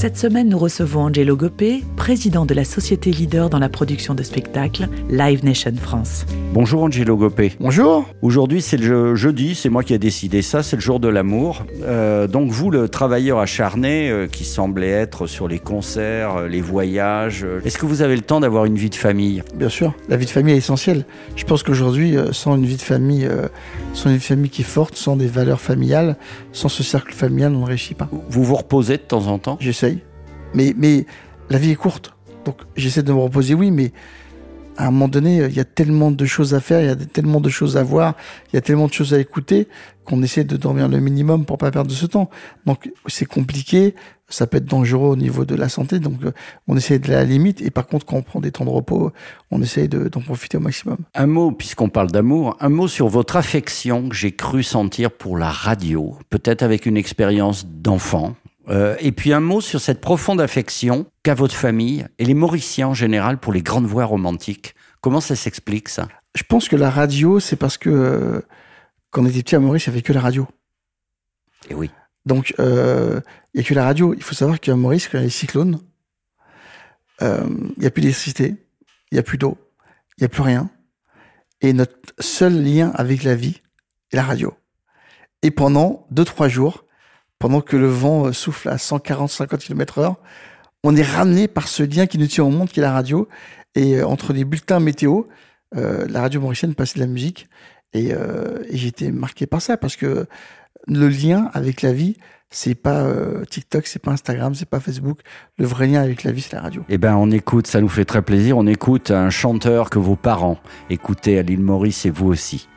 Cette semaine, nous recevons Angelo Gopé, président de la société leader dans la production de spectacles Live Nation France. Bonjour Angelo Gopé. Bonjour. Aujourd'hui c'est le je- jeudi, c'est moi qui ai décidé ça, c'est le jour de l'amour. Euh, donc vous, le travailleur acharné euh, qui semblait être sur les concerts, euh, les voyages, euh, est-ce que vous avez le temps d'avoir une vie de famille? Bien sûr, la vie de famille est essentielle. Je pense qu'aujourd'hui, euh, sans une vie de famille, euh, sans une famille qui est forte, sans des valeurs familiales, sans ce cercle familial, on ne réussit pas. Vous vous reposez de temps en temps? J'essaye. Mais, mais la vie est courte. Donc j'essaie de me reposer, oui, mais à un moment donné, il y a tellement de choses à faire, il y a tellement de choses à voir, il y a tellement de choses à écouter qu'on essaie de dormir le minimum pour pas perdre ce temps. Donc c'est compliqué, ça peut être dangereux au niveau de la santé, donc on essaie de la limite. Et par contre, quand on prend des temps de repos, on essaie de- d'en profiter au maximum. Un mot, puisqu'on parle d'amour, un mot sur votre affection que j'ai cru sentir pour la radio, peut-être avec une expérience d'enfant. Euh, et puis un mot sur cette profonde affection qu'a votre famille et les Mauriciens en général pour les grandes voix romantiques. Comment ça s'explique ça? Je pense que la radio, c'est parce que euh, quand on était petit à Maurice, il n'y avait que la radio. Eh oui. Donc, euh, il n'y a que la radio. Il faut savoir qu'à Maurice, quand il y a les cyclones, euh, il n'y a plus d'électricité, il n'y a plus d'eau, il n'y a plus rien. Et notre seul lien avec la vie est la radio. Et pendant deux, trois jours, pendant que le vent euh, souffle à 140-50 km heure, on est ramené par ce lien qui nous tient au monde, qui est la radio. Et euh, entre les bulletins météo, euh, la radio mauricienne passait de la musique. Et, euh, été marqué par ça parce que le lien avec la vie, c'est pas euh, TikTok, c'est pas Instagram, c'est pas Facebook. Le vrai lien avec la vie, c'est la radio. Eh ben, on écoute, ça nous fait très plaisir. On écoute un chanteur que vos parents écoutaient à l'île Maurice et vous aussi.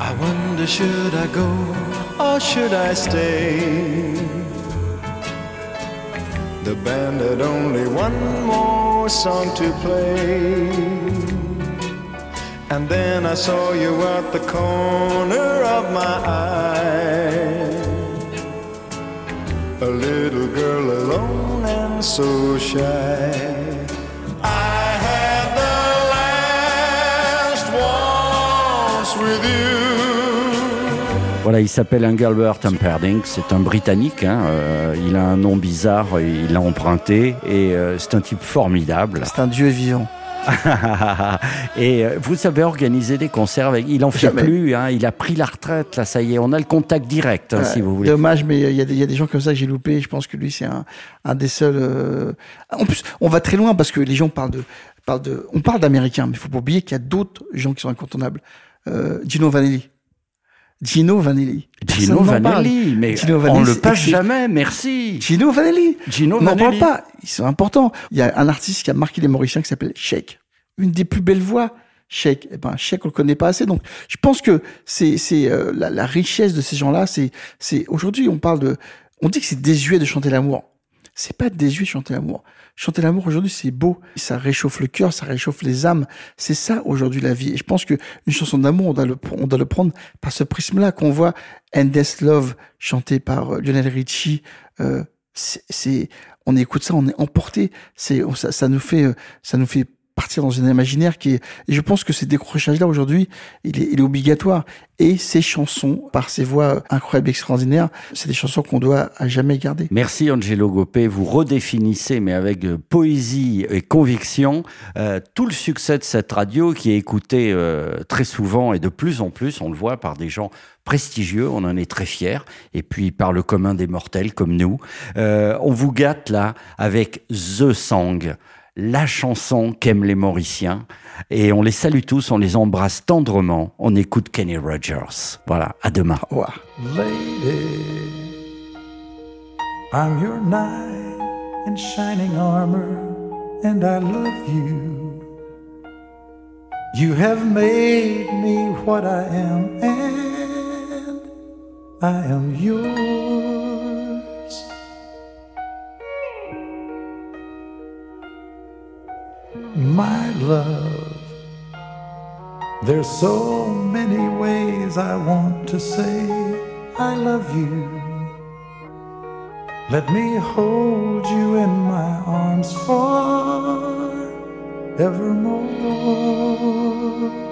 I wonder should I go? Should I stay? The band had only one more song to play. And then I saw you at the corner of my eye. A little girl alone and so shy. Voilà, il s'appelle Engelbert Humperdinck, c'est un Britannique, hein, euh, il a un nom bizarre, il l'a emprunté, et euh, c'est un type formidable. C'est un dieu vivant. et euh, vous savez organiser des concerts avec... Il en fait Jamais. plus, hein, il a pris la retraite, là, ça y est, on a le contact direct, hein, si vous voulez. Dommage, mais il y, a des- il y a des gens comme ça que j'ai loupé. Je pense que lui, c'est un, un des seuls. euh, En plus, on va très loin parce que les gens parlent de, parlent de, on parle d'américains, mais il faut pas oublier qu'il y a d'autres gens qui sont incontournables. Euh, Gino Vanelli. Gino Vanelli. Gino Personne. Vanelli, mais Gino on Vanelli, le c'est passe jamais, merci. Gino Vanelli. Gino On n'en Vanelli. parle pas. Ils sont importants. Il y a un artiste qui a marqué les Mauriciens qui s'appelle Sheik. Une des plus belles voix. Sheik. Eh ben, Sheik, on le connaît pas assez. Donc, je pense que c'est, c'est, euh, la, la richesse de ces gens-là. C'est, c'est, aujourd'hui, on parle de, on dit que c'est désuet de chanter l'amour. C'est pas désuet chanter l'amour. Chanter l'amour aujourd'hui, c'est beau. Ça réchauffe le cœur, ça réchauffe les âmes. C'est ça aujourd'hui la vie. Et je pense que une chanson d'amour, on doit le, prendre par ce prisme-là qu'on voit Endless Love chanté par euh, Lionel Richie. Euh, c'est, on écoute ça, on est emporté. C'est, ça, ça nous fait, euh, ça nous fait partir dans un imaginaire qui est. Et je pense que ce décrochage-là aujourd'hui, il est, obligatoire. Et ces chansons, par ces voix incroyables, extraordinaires, c'est des chansons qu'on doit à jamais garder. Merci Angelo Gopé, vous redéfinissez, mais avec euh, poésie et conviction, euh, tout le succès de cette radio qui est écoutée euh, très souvent et de plus en plus, on le voit par des gens prestigieux, on en est très fiers, et puis par le commun des mortels comme nous. On vous gâte là avec The Song, la chanson qu'aiment les Mauriciens, et on les salue tous, on les embrasse tendrement, on écoute Kenny Rogers. Voilà, à demain. Au revoir. Lady, I'm your knight in shining armor, and I love you. You have made me what I am, and I am yours. My love. There's so many ways I want to say I love you. Let me hold you in my arms forevermore.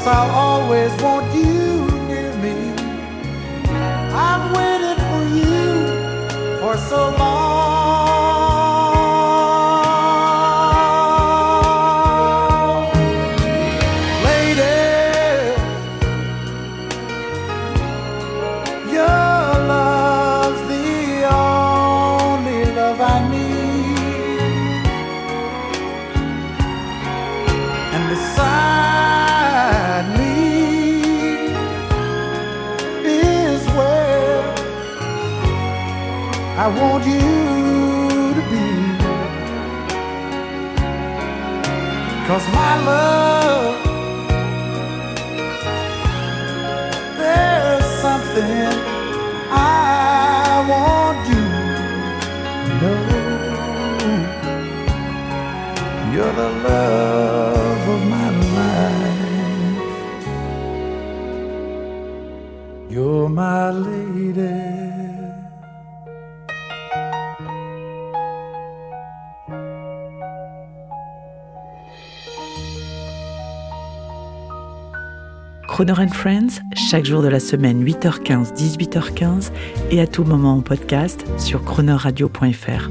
Yes, I'll always want you near me. I've waited for you for so long. Want you to be. Cause my love, there's something I want you to know. You're the love of my life. You're my lady. Croner Friends, chaque jour de la semaine, 8h15, 18h15 et à tout moment en podcast sur chronoradio.fr.